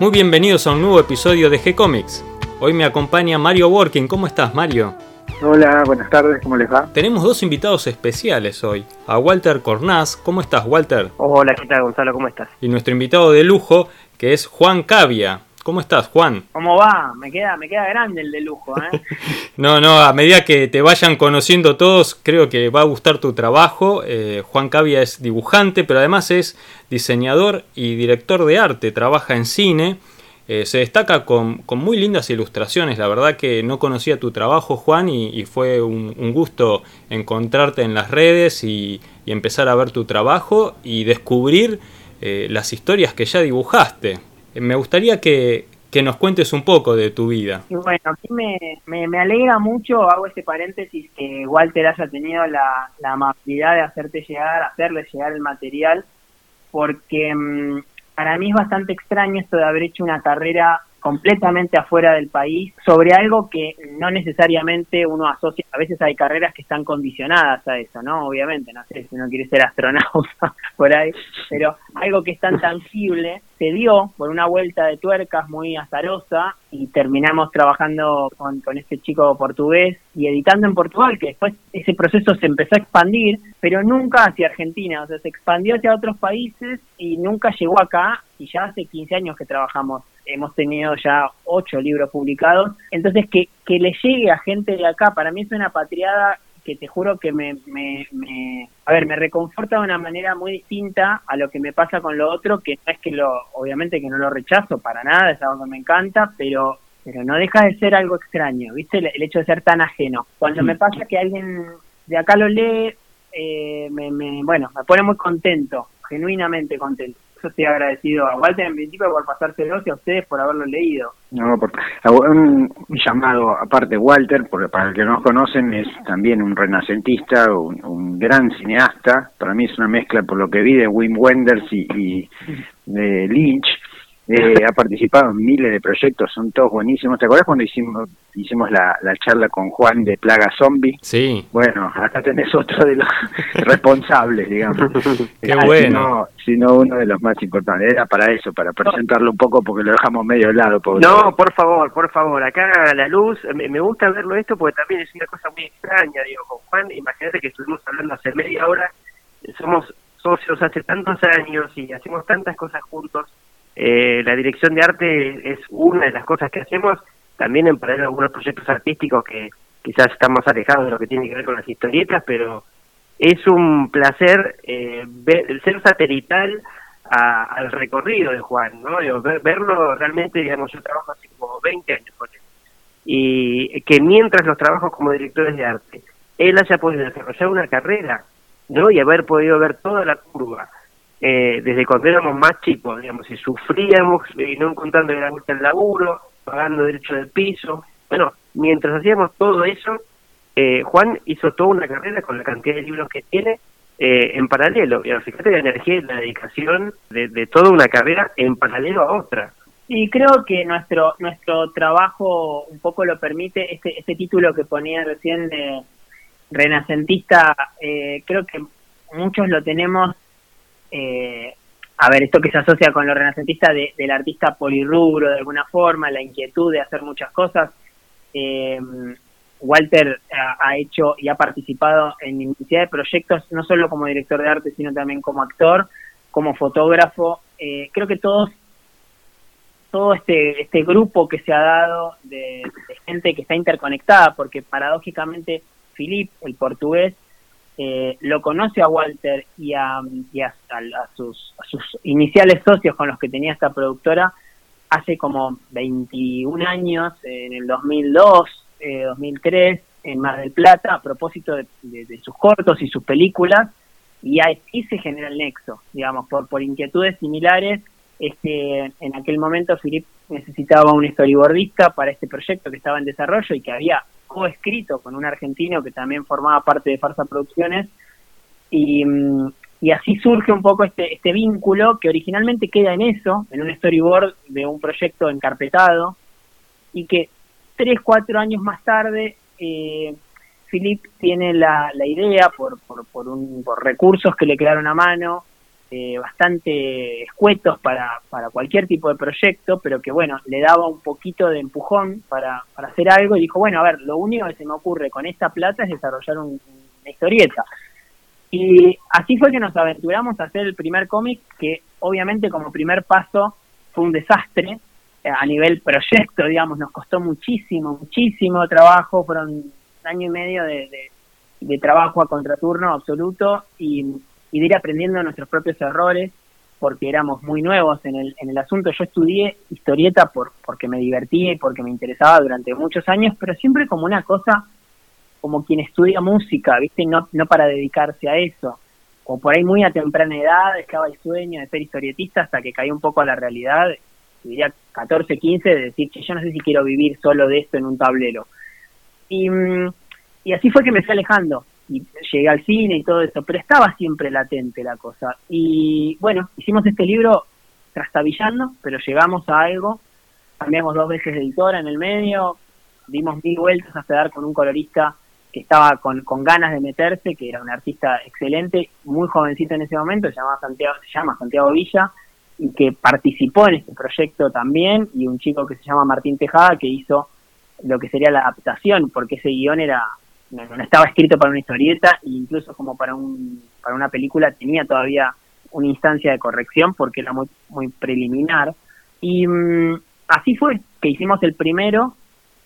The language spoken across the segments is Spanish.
Muy bienvenidos a un nuevo episodio de G-Comics. Hoy me acompaña Mario Working. ¿Cómo estás, Mario? Hola, buenas tardes, ¿cómo les va? Tenemos dos invitados especiales hoy. A Walter Cornaz. ¿Cómo estás, Walter? Hola, ¿qué tal, Gonzalo? ¿Cómo estás? Y nuestro invitado de lujo, que es Juan Cavia. ¿Cómo estás, Juan? ¿Cómo va? Me queda, me queda grande el de lujo, ¿eh? no, no, a medida que te vayan conociendo todos, creo que va a gustar tu trabajo. Eh, Juan Cavia es dibujante, pero además es diseñador y director de arte, trabaja en cine. Eh, se destaca con, muy lindas ilustraciones. La verdad que no conocía tu trabajo, Juan, y, fue un, gusto encontrarte en las redes y, empezar a ver tu trabajo y descubrir eh, las historias que ya dibujaste. Me gustaría que, nos cuentes un poco de tu vida. bueno, aquí me, me, alegra mucho, hago este paréntesis, que Walter haya tenido la, la amabilidad de hacerte llegar, hacerle llegar el material, porque mm, para mí es bastante extraño esto de haber hecho una carrera completamente afuera del país sobre algo que no necesariamente uno asocia, a veces hay carreras que están condicionadas a eso, ¿no? Obviamente, no sé si uno quiere ser astronauta por ahí, pero algo que es tan tangible se dio por una vuelta de tuercas muy azarosa y terminamos trabajando con, con este chico portugués y editando en Portugal, que después ese proceso se empezó a expandir, pero nunca hacia Argentina, o sea, se expandió hacia otros países y nunca llegó acá y ya hace 15 años que trabajamos hemos tenido ya ocho libros publicados, entonces que, que le llegue a gente de acá, para mí es una patriada que te juro que me, me, me, a ver, me reconforta de una manera muy distinta a lo que me pasa con lo otro, que no es que lo, obviamente que no lo rechazo para nada, es algo que me encanta, pero pero no deja de ser algo extraño, ¿viste? El, hecho de ser tan ajeno. Cuando me pasa que alguien de acá lo lee, eh, me, me, bueno, me pone muy contento, genuinamente contento yo estoy agradecido a Walter en principio por pasárselo y a ustedes por haberlo leído. No, un, llamado aparte, Walter, porque para el que no nos conocen, es también un renacentista, un, gran cineasta. Para mí es una mezcla, por lo que vi, de Wim Wenders y de Lynch eh, ha participado en miles de proyectos, son todos buenísimos. ¿Te acuerdas cuando hicimos hicimos la, charla con Juan de Plaga Zombie? Sí. Bueno, acá tenés otro de los responsables, digamos. Qué bueno. Sino, uno de los más importantes. Era para eso, para presentarlo un poco porque lo dejamos medio lado. No, por favor, por favor. Acá la luz, me, gusta verlo esto porque también es una cosa muy extraña, digo, con Juan. Imagínate que estuvimos hablando hace media hora. Somos socios hace tantos años y hacemos tantas cosas juntos eh, la dirección de arte es una de las cosas que hacemos, también en paralelo algunos proyectos artísticos que quizás están más alejados de lo que tiene que ver con las historietas, pero es un placer eh, ver, ser satelital al recorrido de Juan, ¿no? verlo realmente, digamos, yo trabajo hace como 20 años con él, y que mientras los trabajos como directores de arte, él haya podido desarrollar una carrera, ¿no? Y haber podido ver toda la curva, eh, desde cuando éramos más chicos, digamos, y sufríamos y no encontrando la vuelta el laburo, pagando derecho del piso. Bueno, mientras hacíamos todo eso, eh, Juan hizo toda una carrera con la cantidad de libros que tiene eh, en paralelo. Fíjate la energía y la dedicación de, de toda una carrera en paralelo a otra. Y creo que nuestro nuestro trabajo un poco lo permite, este, este título que ponía recién de renacentista, creo que muchos lo tenemos eh, a ver, esto que se asocia con lo renacentista del artista polirrubro de alguna forma, la inquietud de hacer muchas cosas. Eh, Walter ha, hecho y ha participado en infinidad de proyectos, no solo como director de arte, sino también como actor, como fotógrafo. Eh, creo que todos, todo este, este grupo que se ha dado de, de gente que está interconectada, porque paradójicamente Philip, el portugués, eh, lo conoce a Walter y a, sus, iniciales socios con los que tenía esta productora hace como 21 años, en el 2002, 2003, eh, en Mar del Plata, a propósito de, sus cortos y sus películas, y ahí se genera el nexo, digamos, por, por inquietudes similares. Este, en aquel momento Philip necesitaba un storyboardista para este proyecto que estaba en desarrollo y que había coescrito con un argentino que también formaba parte de Farsa Producciones y, mm, y así surge un poco este, este vínculo que originalmente queda en eso, en un storyboard de un proyecto encarpetado y que tres, cuatro años más tarde eh, Philip tiene la, la idea por, por, por, un, por recursos que le quedaron a mano eh, bastante escuetos para, para cualquier tipo de proyecto, pero que bueno, le daba un poquito de empujón para, para hacer algo y dijo, bueno, a ver, lo único que se me ocurre con esta plata es desarrollar una historieta. Y así fue que nos aventuramos a hacer el primer cómic, que obviamente como primer paso fue un desastre eh, a nivel proyecto, digamos, nos costó muchísimo, muchísimo trabajo, fueron un año y medio de, de, trabajo a contraturno absoluto y, y de ir aprendiendo nuestros propios errores porque éramos muy nuevos en el, en el asunto. Yo estudié historieta por, porque me divertía y porque me interesaba durante muchos años, pero siempre como una cosa como quien estudia música, ¿viste? No, no para dedicarse a eso. O por ahí muy a temprana edad estaba el sueño de ser historietista hasta que caí un poco a la realidad, diría 14, 15, de decir que yo no sé si quiero vivir solo de esto en un tablero. Y, mm, y así fue que me fui alejando y llegué al cine y todo eso, pero estaba siempre latente la cosa. Y bueno, hicimos este libro trastabillando, pero llegamos a algo, cambiamos dos veces de editora en el medio, dimos mil vueltas hasta dar con un colorista que estaba con, con ganas de meterse, que era un artista excelente, muy jovencito en ese momento, se, llama Santiago, se llama Santiago Villa, y que participó en este proyecto también, y un chico que se llama Martín Tejada, que hizo lo que sería la adaptación, porque ese guion era no, estaba escrito para una historieta, e incluso como para, un, para una película tenía todavía una instancia de corrección, porque era muy, muy preliminar. Y mm, así fue que hicimos el primero,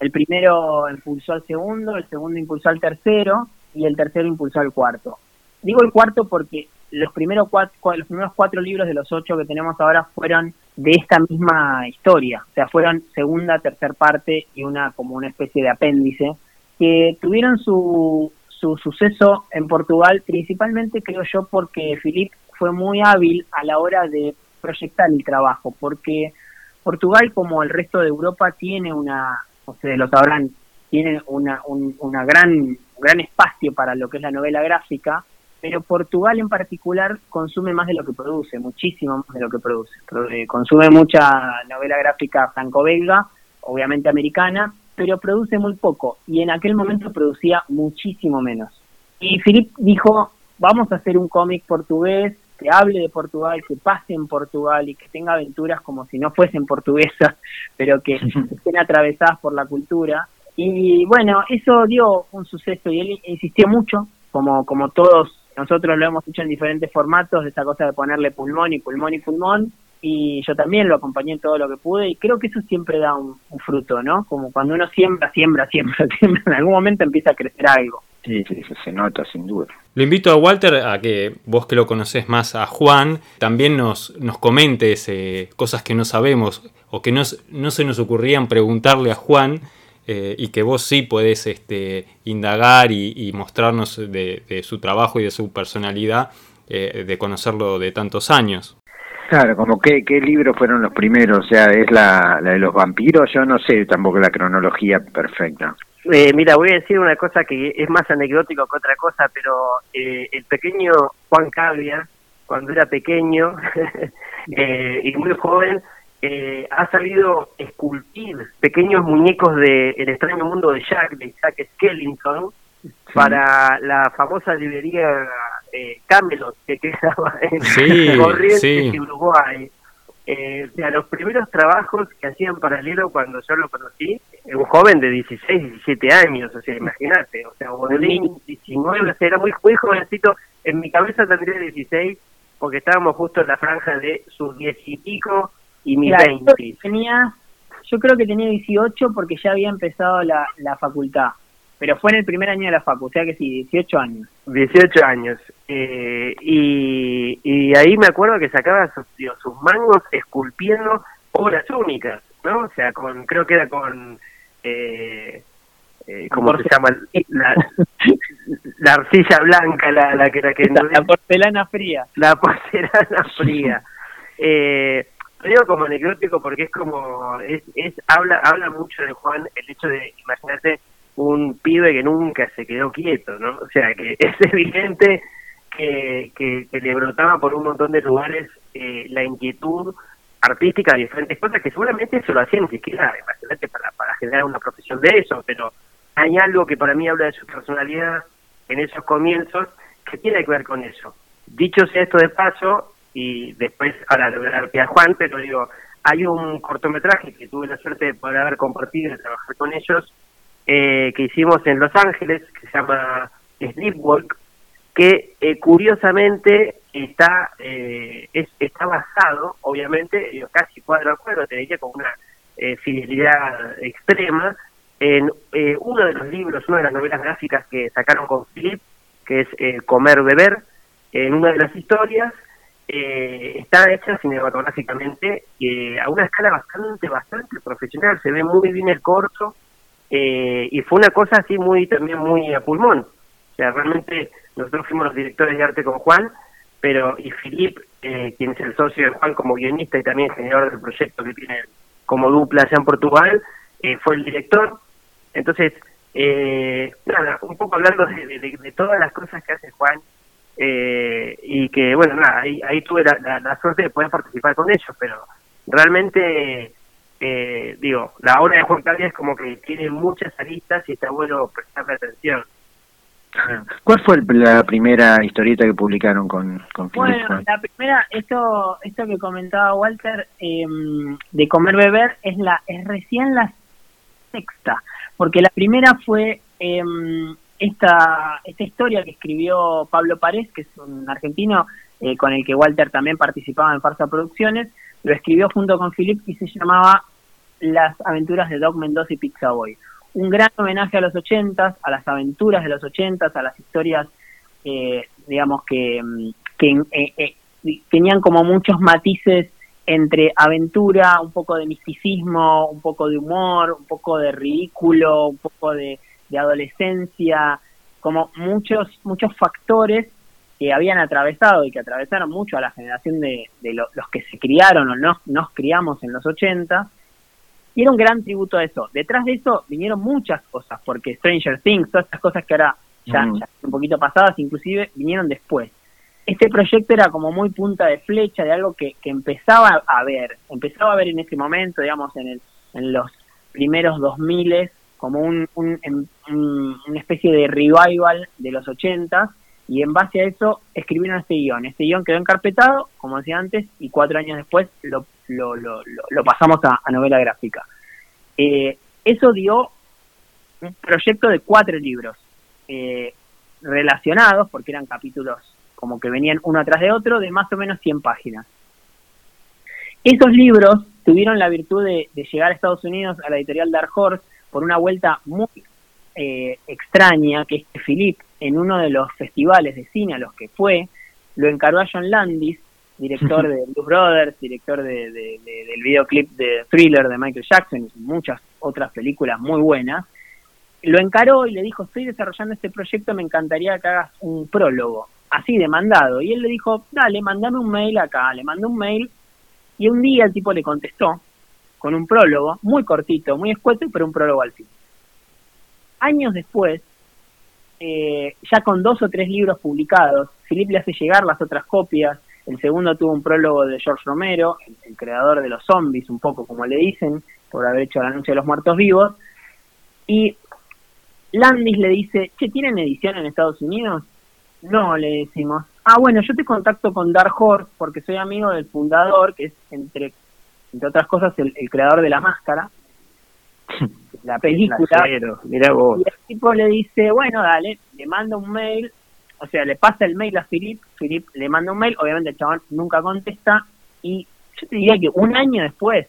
el primero impulsó al segundo, el segundo impulsó al tercero y el tercero impulsó al cuarto. Digo el cuarto porque los primeros cuatro, los primeros cuatro libros de los ocho que tenemos ahora fueron de esta misma historia, o sea, fueron segunda, tercer parte y una como una especie de apéndice que tuvieron su, su suceso en Portugal, principalmente creo yo porque Philip fue muy hábil a la hora de proyectar el trabajo, porque Portugal, como el resto de Europa, tiene una ustedes lo sabrán, tiene una, un una gran, gran espacio para lo que es la novela gráfica, pero Portugal en particular consume más de lo que produce, muchísimo más de lo que produce. Eh, consume mucha novela gráfica franco-belga, obviamente americana, pero produce muy poco y en aquel momento producía muchísimo menos. Y Philip dijo, vamos a hacer un cómic portugués que hable de Portugal, que pase en Portugal y que tenga aventuras como si no fuesen portuguesas, pero que estén atravesadas por la cultura. Y bueno, eso dio un suceso y él insistió mucho, como, como todos nosotros lo hemos hecho en diferentes formatos, de esa cosa de ponerle pulmón y pulmón y pulmón, y yo también lo acompañé en todo lo que pude, y creo que eso siempre da un, un fruto, ¿no? Como cuando uno siembra, siembra, siembra, siembra, en algún momento empieza a crecer algo. Sí, sí, eso se nota sin duda. Lo invito a Walter a que vos que lo conoces más a Juan, también nos, nos comentes eh, cosas que no sabemos o que no, no se nos ocurrían preguntarle a Juan eh, y que vos sí podés este, indagar y, mostrarnos de, su trabajo y de su personalidad, eh, de conocerlo de tantos años. Claro, como qué, qué libros fueron los primeros, o sea, es la, la de los vampiros, yo no sé tampoco la cronología perfecta. Eh, mira, voy a decir una cosa que es más anecdótico que otra cosa, pero eh, el pequeño Juan Cavia, cuando era pequeño eh, y muy joven, eh, ha sabido esculpir pequeños muñecos de El extraño mundo de Jack, de Jack Skellington, para la famosa librería eh, Camelot que quedaba en sí, Corrientes sí. Uruguay. Eh, o sea, los primeros trabajos que hacían paralelo cuando yo lo conocí, un joven de 16, 17 años, o sea, imagínate, o sea, de 19, o sea, era muy, muy jovencito, en mi cabeza tendría 16, porque estábamos justo en la franja de sus 10 y pico y mis 20. Tenía, yo creo que tenía 18 porque ya había empezado la, la facultad pero fue en el primer año de la facu, o sea que sí, 18 años. 18 años. Eh, y, y ahí me acuerdo que sacaba sus, sus mangos esculpiendo obras únicas, ¿no? O sea, con creo que era con... Eh, eh, ¿Cómo se llama? La, la arcilla blanca, la, la que... La, que la, porcelana fría. La porcelana fría. eh, digo como anecdótico porque es como... Es, es habla habla mucho de Juan el hecho de, imagínate, un pibe que nunca se quedó quieto, ¿no? O sea, que es evidente que, que, le brotaba por un montón de lugares eh, la inquietud artística de diferentes cosas que seguramente eso lo hacía ni siquiera para, para generar una profesión de eso, pero hay algo que para mí habla de su personalidad en esos comienzos que tiene que ver con eso. Dicho sea esto de paso, y después ahora le voy a Juan, pero digo, hay un cortometraje que tuve la suerte de poder haber compartido y trabajar con ellos, eh, que hicimos en Los Ángeles, que se llama Sleepwalk, que eh, curiosamente está eh, es, está basado, obviamente, casi cuadro a cuadro, te diría con una fidelidad extrema, en uno de los libros, una de las novelas gráficas que sacaron con Philip, que es Comer, Beber, en una de las historias, eh, está hecha cinematográficamente eh, a una escala bastante, bastante profesional, se ve muy bien el corto eh, y fue una cosa así muy, también muy a pulmón. O sea, realmente nosotros fuimos los directores de arte con Juan, pero y Filip, eh, quien es el socio de Juan como guionista y también generador del proyecto que tiene como dupla allá en Portugal, eh, fue el director. Entonces, eh, nada, un poco hablando de todas las cosas que hace Juan eh, y que bueno nada ahí, ahí tuve la, suerte de poder participar con ellos pero realmente eh, digo la obra de Juan Carlos es como que tiene muchas aristas y está bueno prestarle atención. ¿Cuál fue la primera historieta que publicaron con, con Bueno, la primera, esto, esto que comentaba Walter eh, de comer beber es la es recién la sexta, porque la primera fue eh, esta, esta historia que escribió Pablo Párez, que es un argentino eh, con el que Walter también participaba en Farsa Producciones, lo escribió junto con Philip y se llamaba Las aventuras de Doc Mendoza y Pizza Boy. Un gran homenaje a los ochentas, a las aventuras de los ochentas, a las historias, eh, digamos, que, mm, que eh, tenían como muchos matices entre aventura, un poco de misticismo, un poco de humor, un poco de ridículo, un poco de, de adolescencia, como muchos, muchos factores que habían atravesado y que atravesaron mucho a la generación de, los que se criaron o no, nos criamos en los 80. Y era un gran tributo a eso. Detrás de eso vinieron muchas cosas, porque Stranger Things, todas estas cosas que ahora ya, ya un poquito pasadas, inclusive vinieron después. Este proyecto era como muy punta de flecha de algo que, que empezaba a ver, empezaba a ver en ese momento, digamos, en, el, en los primeros 2000 como un, una especie de revival de los 80 y en base a eso escribieron este guion. Este guion quedó encarpetado, como decía antes, y cuatro años después lo, lo, lo, lo pasamos a, novela gráfica. Eh, eso dio un proyecto de cuatro libros eh, relacionados, porque eran capítulos como que venían uno atrás de otro, de más o menos 100 páginas. Esos libros tuvieron la virtud de, llegar a Estados Unidos a la editorial Dark Horse por una vuelta muy eh, extraña, que es que Philip, en uno de los festivales de cine a los que fue, lo encargó a John Landis, director de Blues Brothers, director de, del videoclip de Thriller de Michael Jackson y muchas otras películas muy buenas, lo encaró y le dijo, estoy desarrollando este proyecto, me encantaría que hagas un prólogo, así demandado. Y él le dijo, dale, mandame un mail acá, le mandó un mail y un día el tipo le contestó con un prólogo, muy cortito, muy escueto, pero un prólogo al fin. Años después, eh, ya con dos o tres libros publicados, Philip le hace llegar las otras copias, el segundo tuvo un prólogo de George Romero, el, creador de los zombies, un poco como le dicen, por haber hecho la noche de los muertos vivos, y Landis le dice, che, ¿tienen edición en Estados Unidos? No, le decimos. Ah, bueno, yo te contacto con Dark Horse porque soy amigo del fundador, que es entre entre otras cosas, el, creador de la máscara, la película. mira vos. Y el tipo le dice, bueno, dale, le manda un mail, o sea, le pasa el mail a Philip, Philip le manda un mail, obviamente el chabón nunca contesta, y yo te diría que un año después,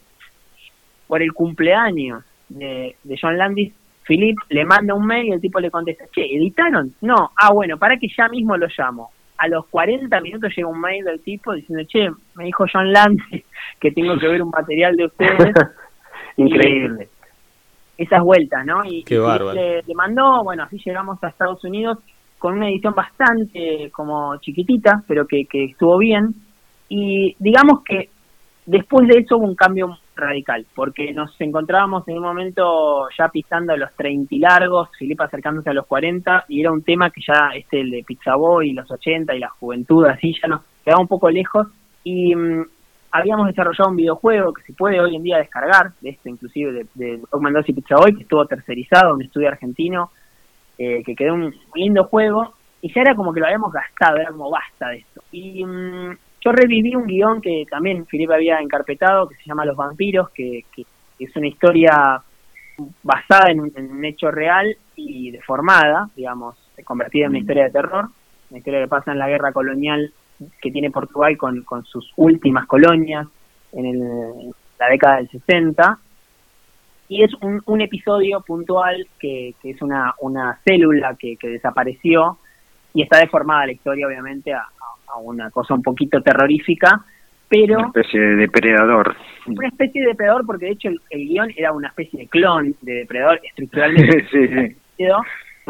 por el cumpleaños de, de John Landis, Philip le manda un mail y el tipo le contesta, che, ¿editaron? No, ah, bueno, para que ya mismo lo llamo a los 40 minutos llega un mail del tipo diciendo, che, me dijo John Landis que tengo que ver un material de ustedes. Increíble. Esas vueltas, ¿no? Y, le, mandó, bueno, así llegamos a Estados Unidos con una edición bastante como chiquitita, pero que, que estuvo bien. Y digamos que después de eso hubo un cambio radical, porque nos encontrábamos en un momento ya pisando los 30 y largos, Filipe acercándose a los 40, y era un tema que ya, este, el de Pizza Boy, los 80 y la juventud, así ya nos quedaba un poco lejos, y mm, habíamos desarrollado un videojuego que se puede hoy en día descargar, de esto inclusive, de, de Mendoza y Pizza Boy, que estuvo tercerizado, un estudio argentino, eh, que quedó un lindo juego, y ya era como que lo habíamos gastado, era como basta de esto. Y mm, yo reviví un guion que también Felipe había encarpetado, que se llama Los vampiros, que, es una historia basada en un, hecho real y deformada, digamos, convertida en una mm. historia de terror, una historia que pasa en la guerra colonial que tiene Portugal con, con sus últimas colonias en la década del 60. Y es un, un episodio puntual que, que es una, una célula que, que desapareció y está deformada la historia, obviamente, a, a una cosa un poquito terrorífica, pero... Una especie de depredador. Una especie de depredador, porque de hecho el, guion era una especie de clon de depredador estructuralmente. sí, sí.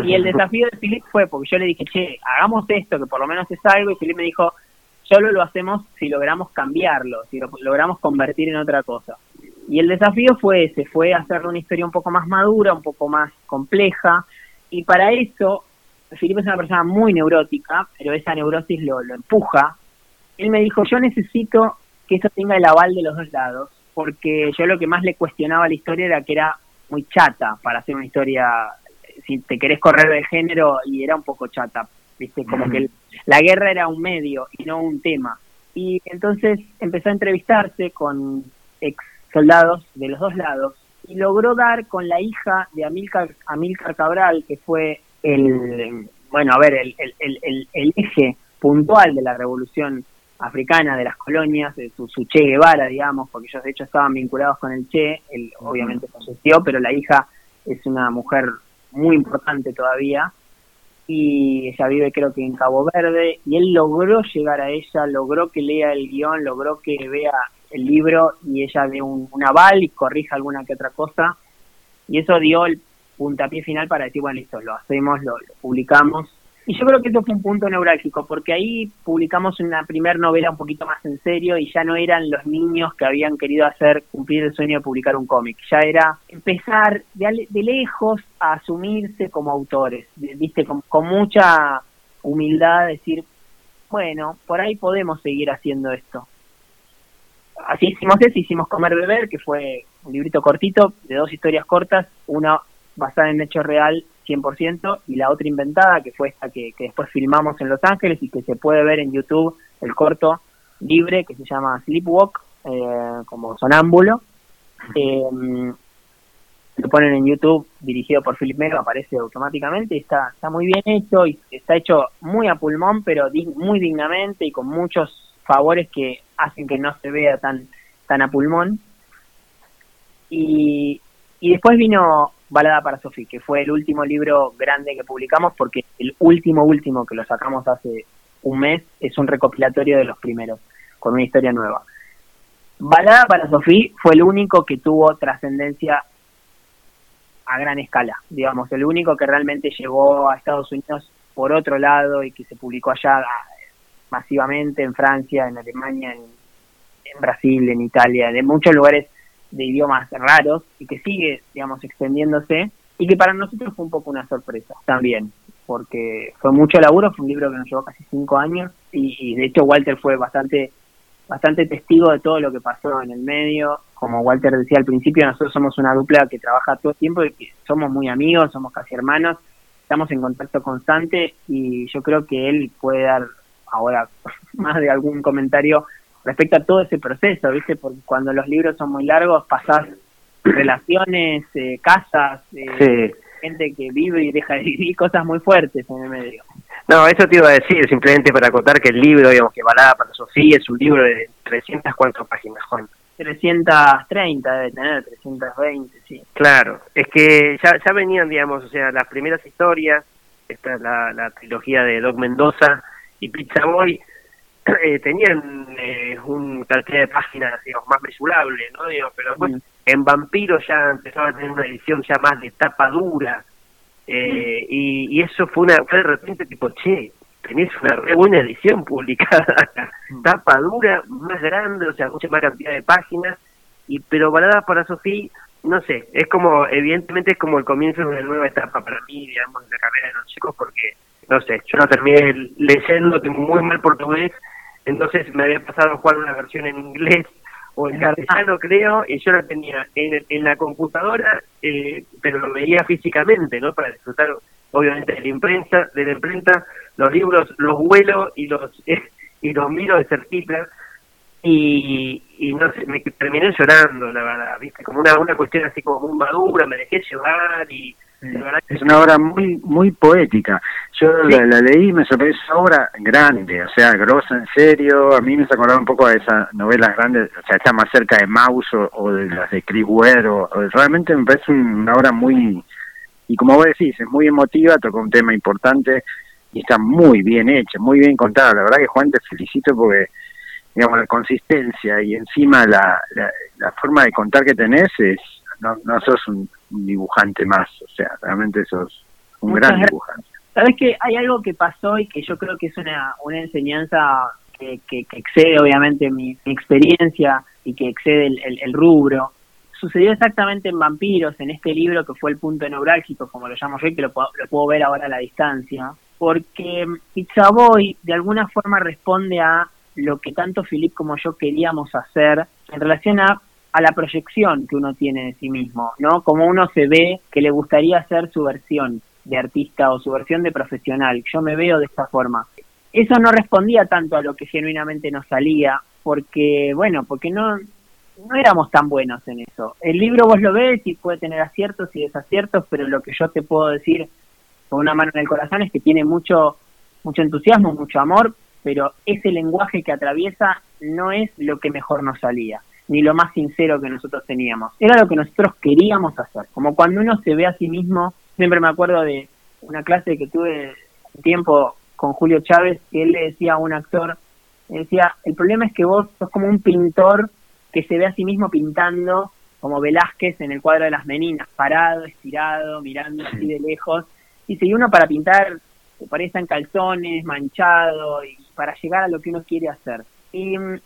Y el desafío de Philip fue, porque yo le dije, che, hagamos esto, que por lo menos es algo, y Philip me dijo, solo lo hacemos si logramos cambiarlo, si lo logramos convertir en otra cosa. Y el desafío fue ese, fue hacerle una historia un poco más madura, un poco más compleja, y para eso Felipe es una persona muy neurótica, pero esa neurosis lo, lo empuja. Él me dijo, yo necesito que eso tenga el aval de los dos lados, porque yo lo que más le cuestionaba la historia era que era muy chata para hacer una historia, si te querés correr de género, y era un poco chata, viste, como que la guerra era un medio y no un tema. Y entonces empezó a entrevistarse con ex soldados de los dos lados y logró dar con la hija de Amílcar, Amílcar Cabral, que fue el, bueno, a ver, el, el, el, eje puntual de la revolución africana de las colonias, de su, Che Guevara, digamos, porque ellos de hecho estaban vinculados con el Che, él obviamente falleció, pero la hija es una mujer muy importante todavía, y ella vive creo que en Cabo Verde, y él logró llegar a ella, logró que lea el guion, logró que vea el libro y ella dé un, aval y corrija alguna que otra cosa, y eso dio el puntapié final para decir, bueno, listo, lo hacemos, lo, publicamos. Y yo creo que eso fue un punto neurálgico, porque ahí publicamos una primera novela un poquito más en serio y ya no eran los niños que habían querido hacer cumplir el sueño de publicar un cómic, ya era empezar de, lejos a asumirse como autores, viste, con, con mucha humildad decir, bueno, por ahí podemos seguir haciendo esto. Así hicimos eso, hicimos Comer Beber, que fue un librito cortito de dos historias cortas, una basada en hecho real 100% y la otra inventada, que fue esta que, después filmamos en Los Ángeles y que se puede ver en YouTube, el corto libre que se llama Sleepwalk, eh, como sonámbulo. Eh, lo ponen en YouTube, dirigido por Philip Mero, aparece automáticamente, está, está muy bien hecho y está hecho muy a pulmón, pero muy dignamente y con muchos favores que hacen que no se vea tan, tan a pulmón. Y, y después vino Balada para Sofía, que fue el último libro grande que publicamos, porque el último, último que lo sacamos hace un mes es un recopilatorio de los primeros, con una historia nueva. Balada para Sofía fue el único que tuvo trascendencia a gran escala, digamos, el único que realmente llegó a Estados Unidos por otro lado y que se publicó allá masivamente en Francia, en Alemania, en, en Brasil, en Italia, en muchos lugares de idiomas raros y que sigue, digamos, extendiéndose y que para nosotros fue un poco una sorpresa también, porque fue mucho laburo, fue un libro que nos llevó casi cinco años y, de hecho Walter fue bastante bastante testigo de todo lo que pasó en el medio. Como Walter decía al principio, nosotros somos una dupla que trabaja todo el tiempo y que somos muy amigos, somos casi hermanos, estamos en contacto constante y yo creo que él puede dar ahora más de algún comentario respecto a todo ese proceso, ¿viste? Porque cuando los libros son muy largos pasás relaciones, eh, casas, eh, gente que vive y deja de vivir cosas muy fuertes en el medio. No, eso te iba a decir, simplemente para acotar que el libro, digamos, que Balada para Sofía es un libro de 300 cuántas páginas, Juan. 330 debe tener, 320, sí. Claro, es que ya, ya venían, digamos, o sea, las primeras historias, esta es la, la trilogía de Doc Mendoza y Pizza Boy, eh, tenían eh, un cantidad de páginas digamos, más mesurable, ¿no? Digo, pero después en Vampiro ya empezaba a tener una edición ya más de tapa dura, eh, y, y, eso fue una fue de repente tipo, che, tenés una re buena edición publicada tapa dura, más grande, o sea, mucha más cantidad de páginas, y pero Balada para Sofía, no sé, es como, evidentemente es como el comienzo de una nueva etapa para mí, digamos, de la carrera de los chicos, porque, no sé, yo no terminé leyendo, tengo muy mal portugués, entonces me había pasado a jugar una versión en inglés o en castellano creo, y yo la tenía en, en la computadora, eh, pero lo veía físicamente, ¿no? Para disfrutar, obviamente, de la imprenta, de la imprenta, los libros los vuelo y los y lo miro de cerquita. Y, y no sé, me terminé llorando, la verdad, viste, como una, una cuestión así como muy madura, me dejé llevar y es una obra muy muy poética. Yo la, leí y me sorprendió esa obra grande, o sea, grosa en serio. A mí me acordaba un poco de esas novelas grandes, o sea, está más cerca de Maus o, de las de Chris Ware. O, realmente me parece una obra muy, y como vos decís, es muy emotiva, toca un tema importante y está muy bien hecha, muy bien contada. La verdad que Juan te felicito porque, digamos, la consistencia y encima la, la, forma de contar que tenés es, no, no sos un, dibujante más, o sea, realmente sos un gran dibujante. Sabes que hay algo que pasó y que yo creo que es una, una enseñanza que, que, excede obviamente mi, experiencia y que excede el, el, rubro. Sucedió exactamente en Vampiros, en este libro que fue el punto neurálgico, como lo llamo yo, que lo puedo, lo puedo ver ahora a la distancia, porque Pizza Boy de alguna forma responde a lo que tanto Philip como yo queríamos hacer en relación a a la proyección que uno tiene de sí mismo, ¿no? Como uno se ve que le gustaría ser su versión de artista o su versión de profesional. Yo me veo de esta forma. Eso no respondía tanto a lo que genuinamente nos salía, porque, bueno, porque no, no éramos tan buenos en eso. El libro vos lo ves y puede tener aciertos y desaciertos, pero lo que yo te puedo decir con una mano en el corazón es que tiene mucho, mucho entusiasmo, mucho amor, pero ese lenguaje que atraviesa no es lo que mejor nos salía ni lo más sincero que nosotros teníamos. Era lo que nosotros queríamos hacer. Como cuando uno se ve a sí mismo, siempre me acuerdo de una clase que tuve un tiempo con Julio Chávez, que él le decía a un actor, le decía, el problema es que vos sos como un pintor que se ve a sí mismo pintando como Velázquez en el cuadro de las meninas, parado, estirado, mirando así de lejos. Y si uno para pintar se parece en calzones, manchado, y para llegar a lo que uno quiere hacer. Y mm,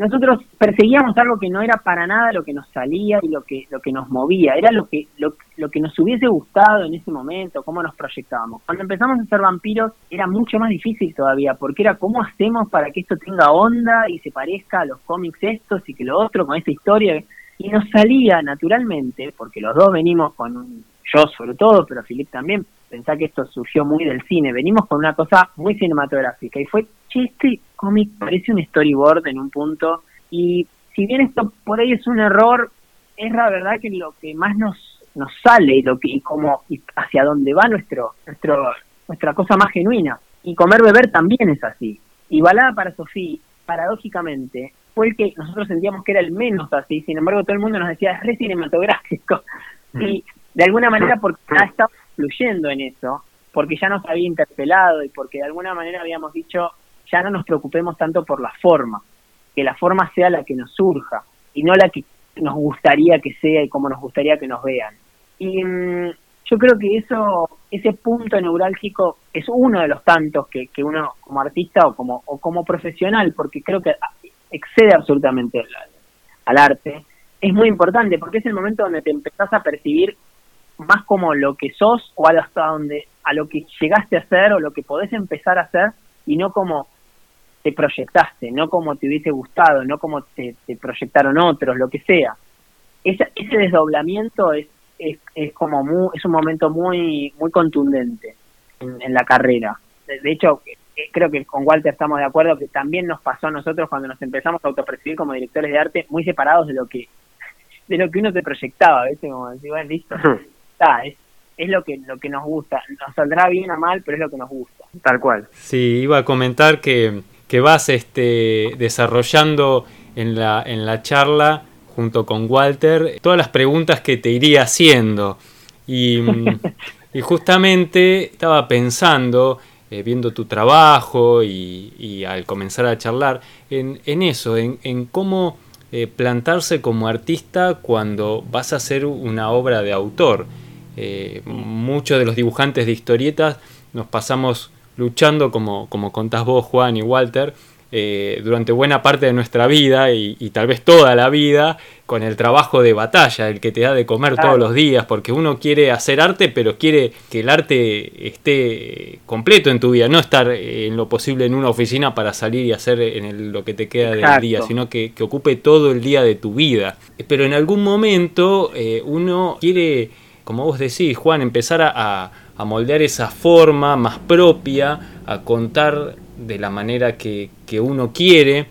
nosotros perseguíamos algo que no era para nada lo que nos salía y lo que lo que nos movía, era lo que lo, lo, que nos hubiese gustado en ese momento, cómo nos proyectábamos. Cuando empezamos a ser vampiros era mucho más difícil todavía, porque era cómo hacemos para que esto tenga onda y se parezca a los cómics estos y que lo otro con esta historia y nos salía naturalmente, porque los dos venimos con un, yo sobre todo, pero Philip también, pensá que esto surgió muy del cine, venimos con una cosa muy cinematográfica y fue, che, este cómic parece un storyboard en un punto y si bien esto por ahí es un error, es la verdad que lo que más nos nos sale y lo que y como y hacia dónde va nuestro nuestro nuestra cosa más genuina. Y comer beber también es así. Y balada para Sofía paradójicamente fue el que nosotros sentíamos que era el menos así. Sin embargo todo el mundo nos decía es re cinematográfico mm. y de alguna manera porque ya estaba fluyendo en eso porque ya nos había interpelado y porque de alguna manera habíamos dicho ya no nos preocupemos tanto por la forma, que la forma sea la que nos surja y no la que nos gustaría que sea y como nos gustaría que nos vean. Y mm, yo creo que eso, ese punto neurálgico es uno de los tantos que, que uno como artista o como, o como profesional, porque creo que excede absolutamente al, arte, es muy importante porque es el momento donde te empezás a percibir más como lo que sos o hasta donde a lo que llegaste a ser o lo que podés empezar a hacer y no como te proyectaste, no como te hubiese gustado, no como te, proyectaron otros, lo que sea. Ese, ese desdoblamiento es, es, es como muy, es un momento muy muy contundente en, la carrera. De, hecho, eh, creo que con Walter estamos de acuerdo que también nos pasó a nosotros cuando nos empezamos a autopercibir como directores de arte muy separados de lo que de lo que uno te proyectaba, ¿ves? Como decir, bueno, listo, está, es, es lo que lo que nos gusta. Nos saldrá bien o mal, pero es lo que nos gusta. Tal cual. Sí, iba a comentar que que vas este, desarrollando en la, en la charla junto con Walter, todas las preguntas que te iría haciendo. Y, justamente estaba pensando, eh, viendo tu trabajo y, al comenzar a charlar, en, eso, en, cómo eh, plantarse como artista cuando vas a hacer una obra de autor. Eh, muchos de los dibujantes de historietas nos pasamos luchando, como, como contás vos, Juan y Walter, eh, durante buena parte de nuestra vida y, tal vez toda la vida con el trabajo de batalla, el que te da de comer todos los días, porque uno quiere hacer arte, pero quiere que el arte esté completo en tu vida, no estar en lo posible en una oficina para salir y hacer en lo que te queda del día, sino que, ocupe todo el día de tu vida. Pero en algún momento eh, uno quiere, como vos decís, Juan, empezar a a moldear esa forma más propia, a contar de la manera que, que uno quiere.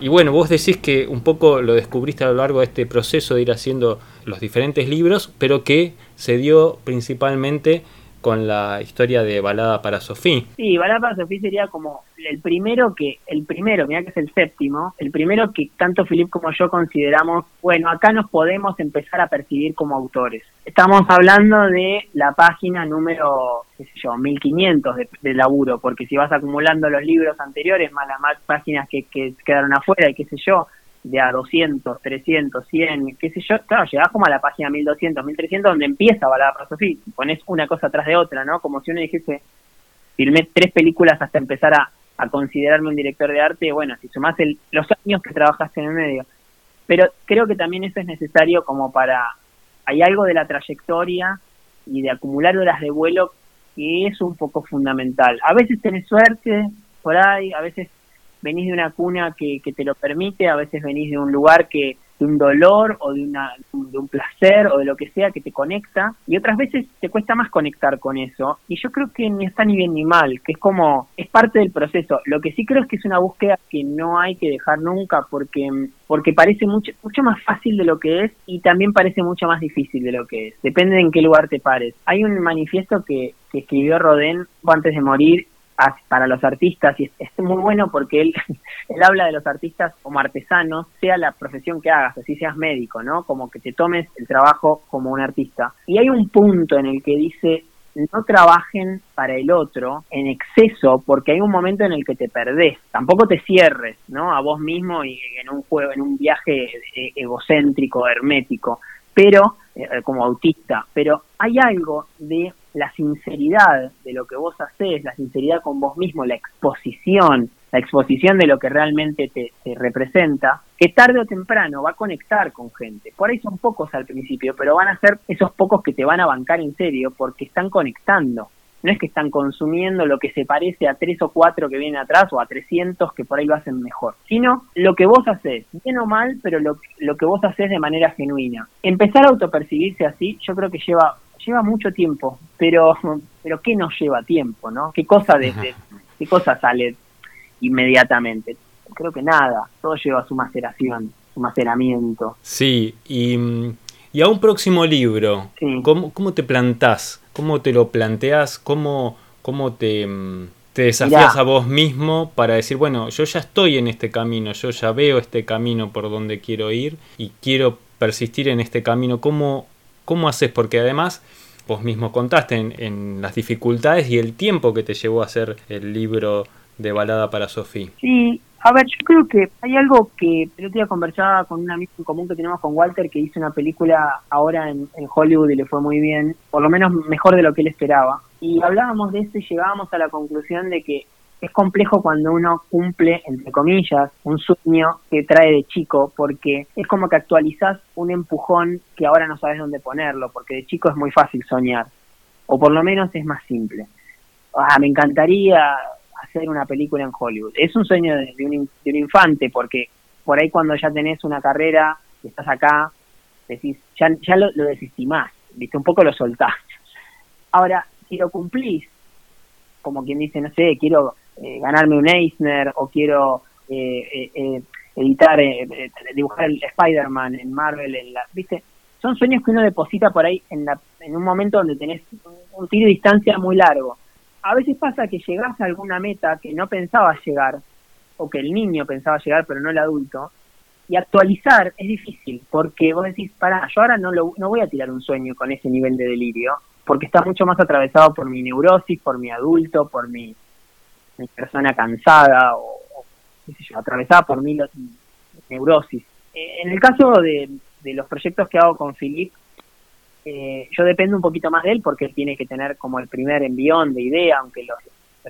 Y bueno, vos decís que un poco lo descubriste a lo largo de este proceso de ir haciendo los diferentes libros, pero que se dio principalmente con la historia de Balada para Sofía. Sí, Balada para Sofía sería como el primero que, el primero, mira que es el séptimo, el primero que tanto Philip como yo consideramos, bueno, acá nos podemos empezar a percibir como autores. Estamos hablando de la página número, qué sé yo, 1500 de, de laburo, porque si vas acumulando los libros anteriores, más las más páginas que, que quedaron afuera y qué sé yo, de a 200, 300, 100, qué sé yo, claro, llegás como a la página 1200, 1300, donde empieza Balada Sofía, pones una cosa atrás de otra, ¿no? Como si uno dijese, filmé tres películas hasta empezar a, a considerarme un director de arte, bueno, si sumás el, los años que trabajaste en el medio. Pero creo que también eso es necesario como para, hay algo de la trayectoria y de acumular horas de vuelo que es un poco fundamental. A veces tenés suerte por ahí, a veces venís de una cuna que, que te lo permite, a veces venís de un lugar que de un dolor o de, una, de un placer o de lo que sea que te conecta y otras veces te cuesta más conectar con eso y yo creo que ni está ni bien ni mal, que es como, es parte del proceso. Lo que sí creo es que es una búsqueda que no hay que dejar nunca porque, porque parece mucho, mucho más fácil de lo que es y también parece mucho más difícil de lo que es. Depende en qué lugar te pares. Hay un manifiesto que, que escribió Rodén antes de morir para los artistas y es, muy bueno porque él, él habla de los artistas como artesanos, sea la profesión que hagas, así seas médico, ¿no? Como que te tomes el trabajo como un artista. Y hay un punto en el que dice, no trabajen para el otro en exceso porque hay un momento en el que te perdés. Tampoco te cierres, ¿no? A vos mismo y en un juego, en un viaje e, egocéntrico, hermético, pero eh, como autista, pero hay algo de la sinceridad de lo que vos haces, la sinceridad con vos mismo, la exposición, la exposición de lo que realmente te, representa, que tarde o temprano va a conectar con gente. Por ahí son pocos al principio, pero van a ser esos pocos que te van a bancar en serio porque están conectando. No es que están consumiendo lo que se parece a tres o cuatro que vienen atrás o a 300 que por ahí lo hacen mejor, sino lo que vos haces, bien o mal, pero lo, lo que vos haces de manera genuina. Empezar a autopercibirse así, yo creo que lleva lleva mucho tiempo, pero pero ¿qué nos lleva tiempo, no? ¿Qué cosa de, qué cosa sale inmediatamente? Creo que nada, todo lleva su maceración, su maceramiento. Sí, y, y a un próximo libro, ¿cómo, ¿cómo, te plantás? ¿Cómo te lo planteas? ¿Cómo, cómo te, te desafías a vos mismo para decir, bueno, yo ya estoy en este camino, yo ya veo este camino por donde quiero ir y quiero persistir en este camino? ¿Cómo, ¿Cómo haces? Porque además vos mismo contaste en, las dificultades y el tiempo que te llevó a hacer el libro de balada para Sofía. Sí, a ver, yo creo que hay algo que el otro día conversaba con un amigo en común que tenemos con Walter que hizo una película ahora en, en, Hollywood y le fue muy bien, por lo menos mejor de lo que él esperaba. Y hablábamos de eso y llegábamos a la conclusión de que es complejo cuando uno cumple, entre comillas, un sueño que trae de chico, porque es como que actualizás un empujón que ahora no sabes dónde ponerlo, porque de chico es muy fácil soñar, o por lo menos es más simple. Ah, me encantaría hacer una película en Hollywood. Es un sueño de, un, infante, porque por ahí cuando ya tenés una carrera, estás acá, decís, ya, ya lo, lo desestimás, ¿viste? un poco lo soltás. Ahora, si lo cumplís, como quien dice, no sé, quiero eh, ganarme un Eisner o quiero eh, eh, editar, dibujar el Spider-Man en Marvel, en la, ¿viste? Son sueños que uno deposita por ahí en, la, en un momento donde tenés un tiro de distancia muy largo. A veces pasa que llegás a alguna meta que no pensabas llegar, o que el niño pensaba llegar pero no el adulto, y actualizar es difícil, porque vos decís, para, yo ahora no, lo, no voy a tirar un sueño con ese nivel de delirio, porque está mucho más atravesado por mi neurosis, por mi adulto, por mi mi persona cansada o, qué sé yo, atravesada por mil neurosis. Eh, en el caso de, los proyectos que hago con Philip, eh, yo dependo un poquito más de él porque él tiene que tener como el primer envión de idea, aunque los,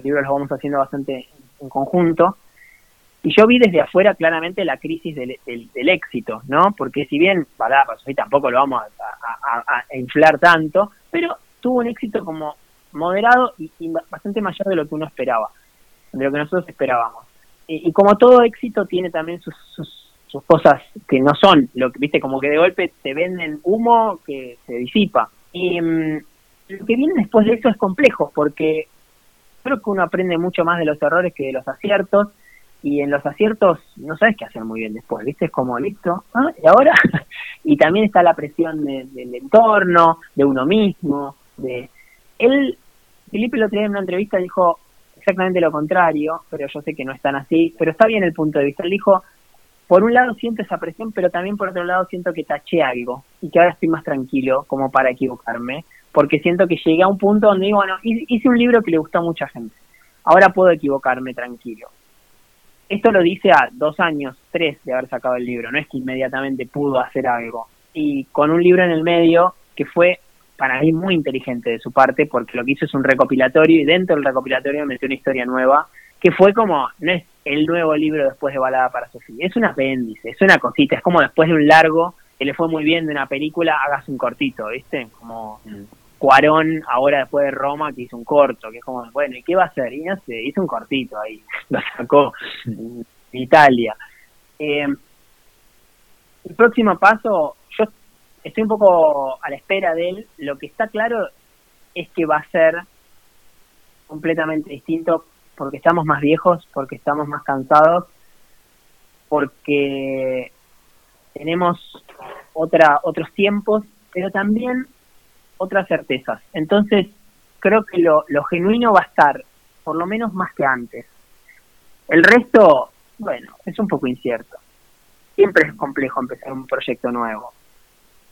libros los vamos haciendo bastante en conjunto. Y yo vi desde afuera claramente la crisis del, éxito, ¿no? Porque si bien, para pues hoy tampoco lo vamos a, inflar tanto, pero tuvo un éxito como moderado y, bastante mayor de lo que uno esperaba de lo que nosotros esperábamos. Y, como todo éxito tiene también sus, sus, cosas que no son, lo que viste, como que de golpe te venden humo que se disipa. Y mm, lo que viene después de eso es complejo, porque creo que uno aprende mucho más de los errores que de los aciertos y en los aciertos no sabes qué hacer muy bien después, ¿viste? Es como listo, ¿ah? ¿y ahora? y también está la presión del entorno, de uno mismo, de... Él, Felipe lo tenía en una entrevista dijo exactamente lo contrario, pero yo sé que no es tan así, pero está bien el punto de vista. Él dijo, por un lado siento esa presión, pero también por otro lado siento que taché algo y que ahora estoy más tranquilo como para equivocarme, porque siento que llegué a un punto donde digo, bueno, hice un libro que le gustó a mucha gente, ahora puedo equivocarme tranquilo. Esto lo dice a dos años, tres de haber sacado el libro, no es que inmediatamente pudo hacer algo. Y con un libro en el medio que fue para mí muy inteligente de su parte, porque lo que hizo es un recopilatorio y dentro del recopilatorio metió una historia nueva, que fue como, no es el nuevo libro después de Balada para Sofía, es un apéndice, es una cosita, es como después de un largo que le fue muy bien de una película, hagas un cortito, ¿viste? Como mm. Cuarón, ahora después de Roma, que hizo un corto, que es como, bueno, ¿y qué va a hacer? Y no sé, hizo un cortito ahí, lo sacó de Italia. Eh, el próximo paso, estoy un poco a la espera de él. Lo que está claro es que va a ser completamente distinto porque estamos más viejos, porque estamos más cansados, porque tenemos otra, otros tiempos, pero también otras certezas. Entonces, creo que lo, lo genuino va a estar, por lo menos más que antes. El resto, bueno, es un poco incierto. Siempre es complejo empezar un proyecto nuevo.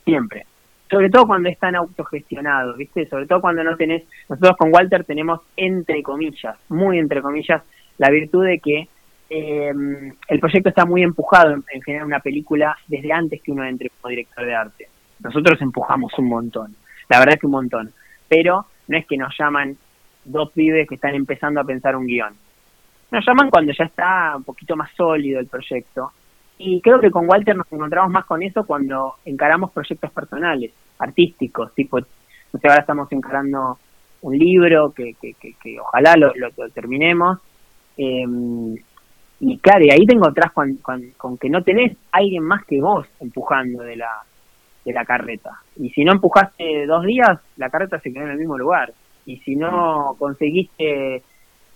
Siempre. Sobre todo cuando es tan autogestionado, ¿viste? Sobre todo cuando no tenés. Nosotros con Walter tenemos, entre comillas, muy entre comillas, la virtud de que eh, el proyecto está muy empujado en, en, generar una película desde antes que uno entre como director de arte. Nosotros empujamos un montón la verdad es que un montón. Pero no es que nos llaman dos pibes que están empezando a pensar un guion. Nos llaman cuando ya está un poquito más sólido el proyecto. Y creo que con Walter nos encontramos más con eso cuando encaramos proyectos personales, artísticos, tipo, no sé, ahora estamos encarando un libro que, que, que, ojalá lo, lo, terminemos. Eh, y claro, y ahí te encontrás con, con, que no tenés alguien más que vos empujando de la, de la carreta. Y si no empujaste dos días, la carreta se quedó en el mismo lugar. Y si no conseguiste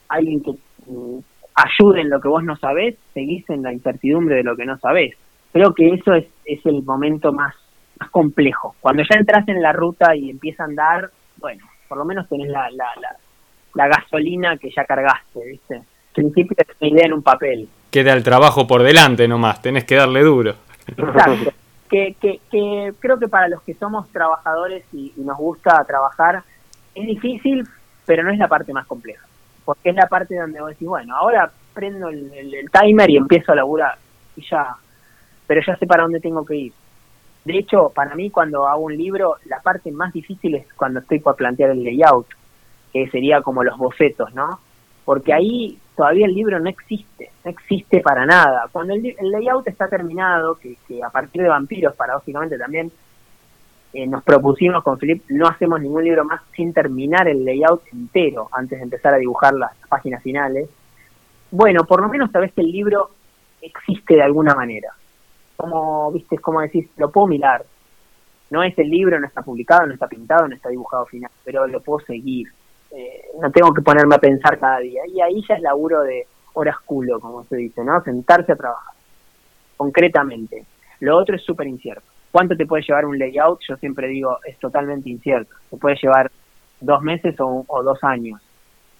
alguien que mm, ayude en lo que vos no sabés, seguís en la incertidumbre de lo que no sabés. Creo que eso es, es el momento más, más complejo. Cuando ya entras en la ruta y empieza a andar, bueno, por lo menos tenés la, la, la, gasolina que ya cargaste, ¿viste? principio es una idea en un papel. Queda el trabajo por delante nomás, tenés que darle duro. Exacto que, que, creo que para los que somos trabajadores y, nos gusta trabajar, es difícil, pero no es la parte más compleja. Porque es la parte donde vos decís, bueno, ahora prendo el, timer y empiezo a laburar. Y ya, pero ya sé para dónde tengo que ir. De hecho, para mí cuando hago un libro, la parte más difícil es cuando estoy por plantear el layout, que sería como los bocetos, ¿no? Porque ahí todavía el libro no existe, no existe para nada. Cuando el, layout está terminado, que, a partir de Vampiros, paradójicamente también, eh, nos propusimos con Philip, no hacemos ningún libro más sin terminar el layout entero antes de empezar a dibujar las páginas finales. Bueno, por lo menos sabes que el libro existe de alguna manera. Como, viste, como decís, lo puedo mirar. No es el libro, no está publicado, no está pintado, no está dibujado final, pero lo puedo seguir eh, no tengo que ponerme a pensar cada día. Y ahí ya es laburo de horas culo, como se dice, ¿no? Sentarse a trabajar, concretamente. Lo otro es súper incierto. ¿Cuánto te puede llevar un layout? Yo siempre digo, es totalmente incierto. Te puede llevar dos meses o, dos años.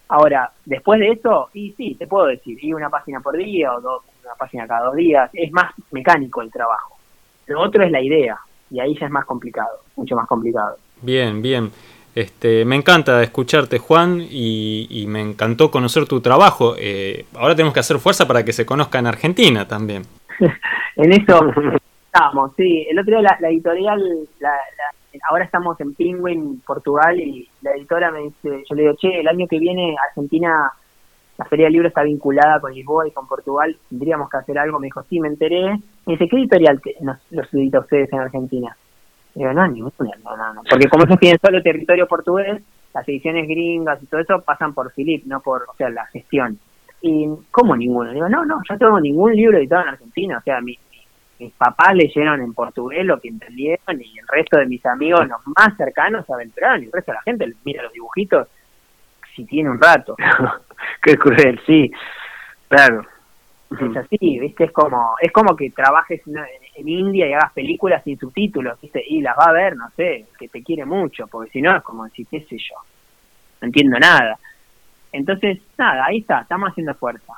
Ahora, después de eso, y sí, te puedo decir, y una página por día o una página cada dos días, es más mecánico el trabajo. Lo otro es la idea, y ahí ya es más complicado, mucho más complicado. Bien, bien. Este, me encanta escucharte, Juan, y, me encantó conocer tu trabajo. Eh, ahora tenemos que hacer fuerza para que se conozca en Argentina también. en eso estamos, sí. El otro día la, editorial, ahora estamos en Penguin, Portugal, y la editora me dice, yo le digo, che, el año que viene Argentina, la Feria del Libro está vinculada con Lisboa y con Portugal, tendríamos que hacer algo. Me dijo, sí, me enteré. Me dice, ¿qué editorial nos, los edita ustedes en Argentina? Digo, no, ninguna, no, no, no. Porque como ellos tienen solo territorio portugués, las ediciones gringas y todo eso pasan por Philip, no por, o sea, la gestión. Y, ¿cómo ninguno? Digo, no, no, yo tengo ningún libro editado en Argentina. O sea, mi, mis papás leyeron en portugués lo que entendieron y el resto de mis amigos, los más cercanos, a Beltrán y el resto de la gente mira los dibujitos. si tiene un rato. Qué cruel, sí, claro. Es así, ¿viste? Es como, es como que trabajes en, en India y hagas películas sin subtítulos, ¿viste? Y las va a ver, no sé, que te quiere mucho, porque si no es como decir, qué sé yo, no entiendo nada. Entonces, nada, ahí está, estamos haciendo fuerza.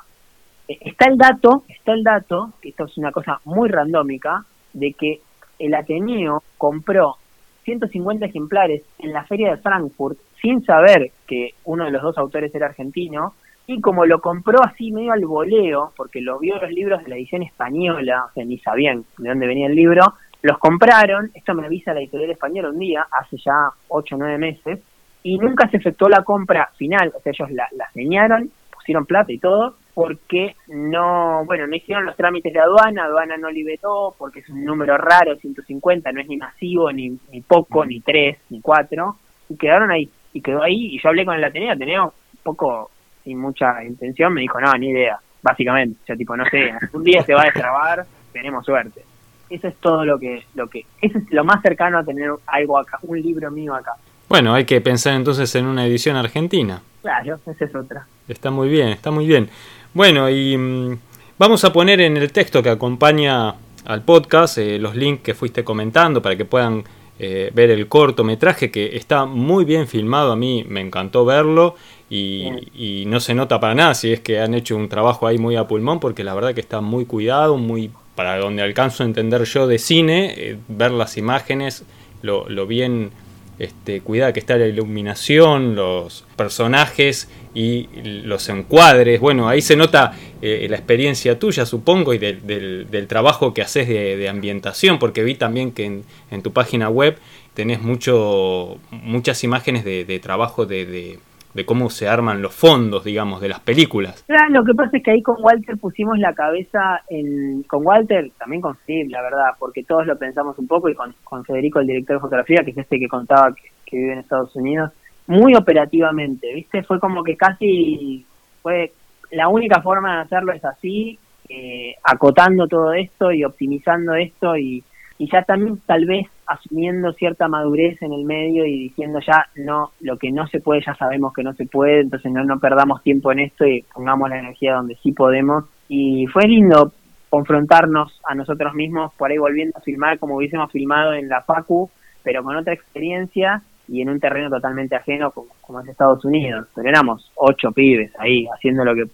Está el dato, está el dato, que esto es una cosa muy randómica, de que el Ateneo compró 150 ejemplares en la feria de Frankfurt sin saber que uno de los dos autores era argentino y como lo compró así medio al voleo, porque lo vio los libros de la edición española, o sea, ni sabían de dónde venía el libro, los compraron, esto me avisa la editorial española un día, hace ya 8 o 9 meses, y nunca se efectuó la compra final, o sea, ellos la señaron, pusieron plata y todo, porque no, bueno, no hicieron los trámites de aduana, aduana no liberó, porque es un número raro, 150, no es ni masivo, ni, ni poco, ni 3, ni 4, y quedaron ahí, y quedó ahí, y yo hablé con el Ateneo, Ateneo poco sin mucha intención, me dijo, no, ni idea, básicamente, o sea, tipo, no sé, un día se va a destrabar, tenemos suerte. Eso es todo lo que, lo que, eso es lo más cercano a tener algo acá, un libro mío acá. Bueno, hay que pensar entonces en una edición argentina. Claro, esa es otra. Está muy bien, está muy bien. Bueno, y mm, vamos a poner en el texto que acompaña al podcast eh, los links que fuiste comentando para que puedan eh, ver el cortometraje que está muy bien filmado. A mí me encantó verlo y, y no se nota para nada si es que han hecho un trabajo ahí muy a pulmón porque la verdad que está muy cuidado, muy para donde alcanzo a entender yo de cine, eh, ver las imágenes, lo, lo bien este, cuidada que está la iluminación, los personajes y los encuadres. Bueno, ahí se nota eh, la experiencia tuya, supongo, y del, trabajo que haces de, ambientación, porque vi también que en, tu página web tenés mucho, muchas imágenes de trabajo de, de, cómo se arman los fondos, digamos, de las películas. Claro, lo que pasa es que ahí con Walter pusimos la cabeza en... Con Walter, también con Steve, la verdad, porque todos lo pensamos un poco, y con, con Federico, el director de fotografía, que es este que contaba que, que vive en Estados Unidos, muy operativamente, ¿viste? Fue como que casi fue la única forma de hacerlo es así, eh, acotando todo esto y optimizando esto y, y ya también tal vez asumiendo cierta madurez en el medio y diciendo ya no, lo que no se puede ya sabemos que no se puede, entonces no, no perdamos tiempo en esto y pongamos la energía donde sí podemos. Y fue lindo confrontarnos a nosotros mismos, por ahí volviendo a filmar como hubiésemos filmado en la Facu, pero con otra experiencia y en un terreno totalmente ajeno como, como es Estados Unidos. Pero éramos ocho pibes ahí haciendo lo que,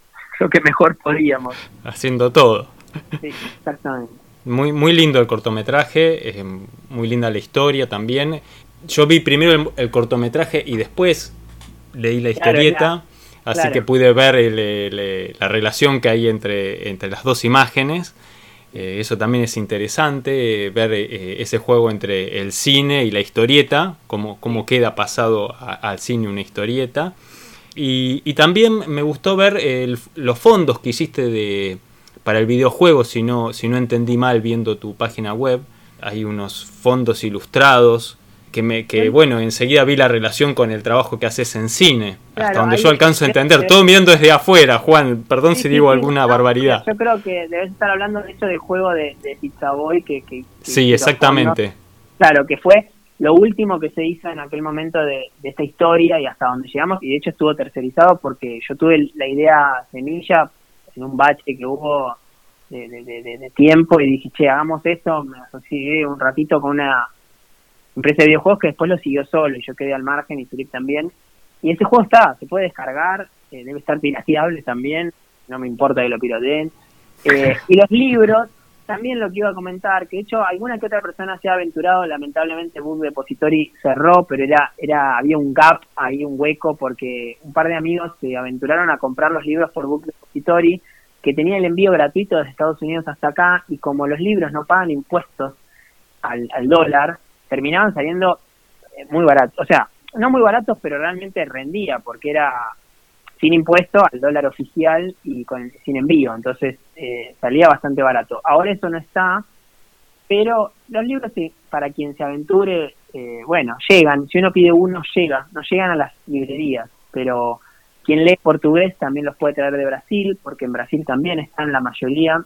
lo que mejor podíamos. Haciendo todo. Sí, exactamente. Muy, muy lindo el cortometraje, eh, muy linda la historia también. Yo vi primero el, el cortometraje y después leí la historieta, claro, así claro. que pude ver el, el, la relación que hay entre, entre las dos imágenes. Eh, eso también es interesante, eh, ver eh, ese juego entre el cine y la historieta, cómo, cómo queda pasado a, al cine una historieta. Y, y también me gustó ver el, los fondos que hiciste de, para el videojuego, si no, si no entendí mal viendo tu página web. Hay unos fondos ilustrados que, me, que bueno, enseguida vi la relación con el trabajo que haces en cine, claro, hasta donde yo alcanzo a entender, todo mirando desde afuera, Juan, perdón sí, si digo sí, alguna no, barbaridad. Yo creo que debes estar hablando de eso del juego de, de Pizza Boy que... que, que sí, exactamente. Claro, que fue lo último que se hizo en aquel momento de, de, esta historia y hasta donde llegamos, y de hecho estuvo tercerizado porque yo tuve la idea semilla en un bache que hubo de, de, de, tiempo y dije, che, hagamos esto, me asocié un ratito con una empresa de videojuegos que después lo siguió solo y yo quedé al margen y Philip también. Y ese juego está, se puede descargar, eh, debe estar pirateable también, no me importa que lo pirateen. Eh, y los libros, también lo que iba a comentar, que de hecho alguna que otra persona se ha aventurado, lamentablemente Book Depository cerró, pero era, era, había un gap, ahí un hueco, porque un par de amigos se aventuraron a comprar los libros por Book Depository, que tenía el envío gratuito desde Estados Unidos hasta acá, y como los libros no pagan impuestos al, al dólar, terminaban saliendo eh, muy baratos, o sea, no muy baratos, pero realmente rendía, porque era sin impuesto al dólar oficial y con sin envío, entonces eh, salía bastante barato. Ahora eso no está, pero los libros, para quien se aventure, eh, bueno, llegan, si uno pide uno, llega, no llegan a las librerías, pero quien lee portugués también los puede traer de Brasil, porque en Brasil también están la mayoría,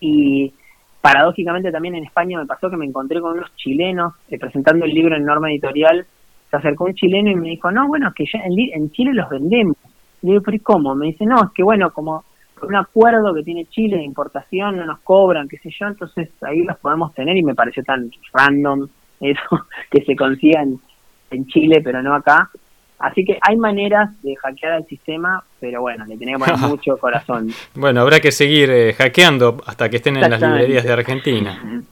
y paradójicamente también en España me pasó que me encontré con unos chilenos eh, presentando el libro en Norma Editorial se acercó un chileno y me dijo, no, bueno, que ya en, Chile los vendemos. Le digo, pero ¿y cómo? Me dice, no, es que bueno, como un acuerdo que tiene Chile de importación, no nos cobran, qué sé yo, entonces ahí los podemos tener y me pareció tan random eso que se consigan en Chile, pero no acá. Así que hay maneras de hackear el sistema, pero bueno, le tenemos mucho corazón. bueno, habrá que seguir eh, hackeando hasta que estén en las librerías de Argentina.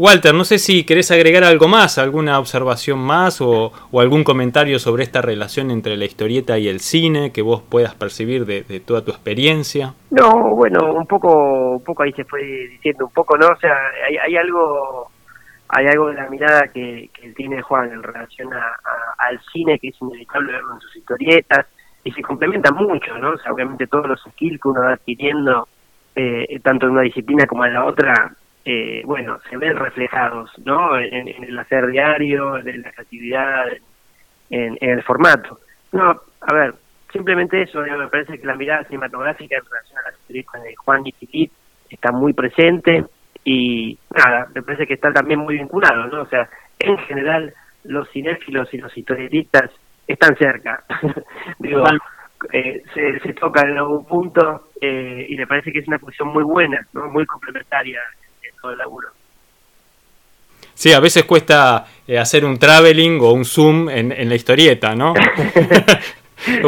Walter, no sé si querés agregar algo más, alguna observación más o, algún comentario sobre esta relación entre la historieta y el cine que vos puedas percibir de, toda tu experiencia. No, bueno, un poco, un poco ahí se fue diciendo un poco, ¿no? O sea, hay, algo hay algo de la mirada que, tiene Juan en relación al cine que es inevitable verlo en sus historietas y se complementa mucho, ¿no? O sea, obviamente todos los skills que uno va adquiriendo, eh, tanto en una disciplina como en la otra, eh, bueno, se ven reflejados, ¿no? En, el hacer diario, en la creatividad, en, el formato. No, a ver, simplemente eso, me parece que la mirada cinematográfica en relación a las películas de Juan y Philip está muy presente y nada, me parece que está también muy vinculado, ¿no? O sea, en general los cinéfilos y los historietistas están cerca. Digo, eh, se, se tocan en algún punto eh, y me parece que es una posición muy buena, ¿no? muy complementaria todo el laburo. Sí, a veces cuesta eh, hacer un traveling o un zoom en, la historieta, ¿no?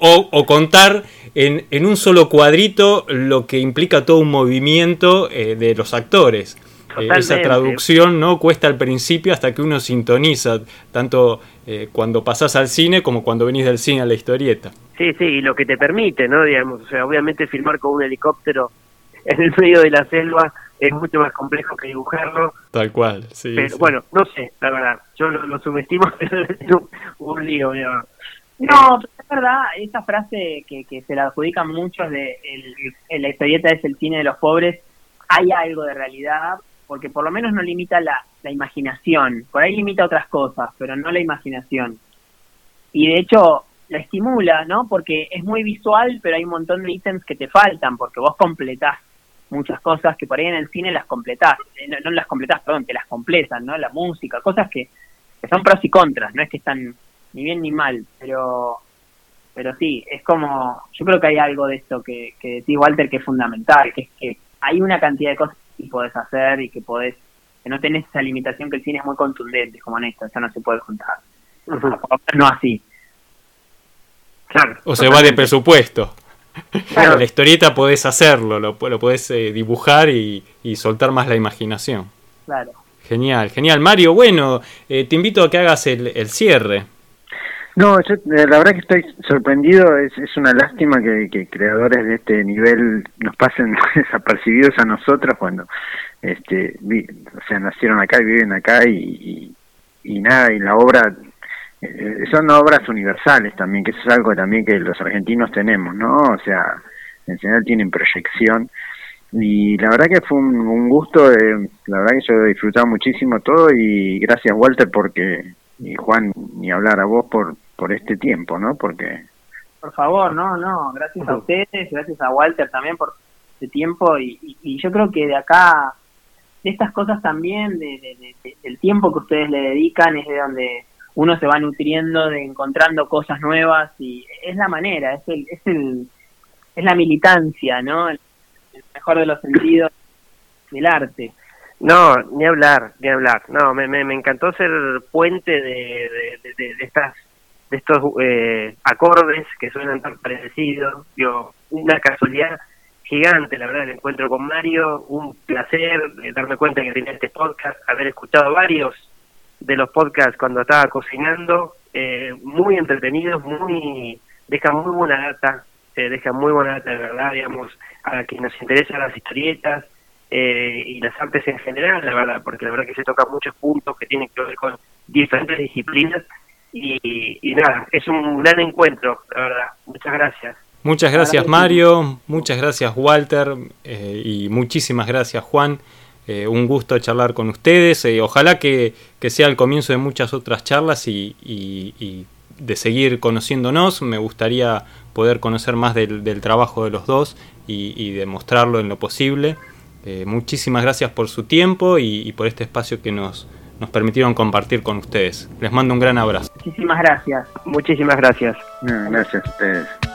o, contar en, en, un solo cuadrito lo que implica todo un movimiento eh, de los actores. Eh, esa traducción no cuesta al principio hasta que uno sintoniza, tanto cuando pasás al cine como cuando venís del cine a la historieta. Sí, sí, y lo que te permite, ¿no? Digamos, o sea, obviamente filmar con un helicóptero en el medio de la selva es mucho más complejo que dibujarlo. Tal cual, sí. Pero bueno, no sé, la verdad, yo lo, subestimo, pero es un, lío, No, es verdad, esa frase que, que se la adjudican muchos de el, la historieta es el cine de los pobres, hay algo de realidad, porque por lo menos no limita la, la imaginación, por ahí limita otras cosas, pero no la imaginación. Y de hecho, la estimula, ¿no? Porque es muy visual, pero hay un montón de ítems que te faltan, porque vos completás muchas cosas que por ahí en el cine las completás, eh, no, las completás, perdón, te las completan, ¿no? La música, cosas que, son pros y contras, no es que están ni bien ni mal, pero pero sí, es como, yo creo que hay algo de esto que, que decís Walter que es fundamental, que es que hay una cantidad de cosas que podés hacer y que podés, que no tenés esa limitación que el cine es muy contundente, como en esto, eso no se puede contar. No así. Claro. O se va de presupuesto. Claro. la historieta podés hacerlo, lo, lo podés eh, dibujar y, soltar más la imaginación. Claro. Genial, genial. Mario, bueno, eh, te invito a que hagas el, cierre. No, yo, eh, la verdad que estoy sorprendido, es, es una lástima que, creadores de este nivel nos pasen desapercibidos a nosotros cuando este, o sea, nacieron acá y viven acá y, y nada, y la obra eh, son obras universales también, que eso es algo también que los argentinos tenemos, ¿no? O sea, en general tienen proyección. Y la verdad que fue un, gusto, eh, la verdad que yo he disfrutado muchísimo todo y gracias Walter porque, y Juan, ni hablar a vos por, por este tiempo, ¿no? Porque... Por favor, no, no, gracias a ustedes, gracias a Walter también por este tiempo y, y, yo creo que de acá, de estas cosas también, de, del tiempo que ustedes le dedican es de donde uno se va nutriendo de encontrando cosas nuevas y es la manera, es el, es el, es la militancia, ¿no? El, mejor de los sentidos del arte. No, ni hablar, ni hablar. No, me, me, encantó ser puente de, de, estas de estos eh, acordes que suenan tan parecidos. Yo, una casualidad gigante, la verdad, el encuentro con Mario, un placer darme cuenta que tenía este podcast, haber escuchado varios de los podcasts cuando estaba cocinando, eh, muy entretenidos, muy deja muy buena data, eh, deja muy buena data de verdad, digamos, a quien nos interesan las historietas eh, y las artes en general, la verdad, porque la verdad que se toca muchos puntos que tienen que ver con diferentes disciplinas y, y nada, es un gran encuentro, la verdad. Muchas gracias. Muchas gracias Mario, muchas gracias Walter y muchísimas gracias Juan. Eh, un gusto charlar con ustedes. Eh, ojalá que, sea el comienzo de muchas otras charlas y, de seguir conociéndonos. Me gustaría poder conocer más del, trabajo de los dos y, demostrarlo en lo posible. Eh, muchísimas gracias por su tiempo y, por este espacio que nos, nos permitieron compartir con ustedes. Les mando un gran abrazo. Muchísimas gracias. Muchísimas gracias. gracias a ustedes.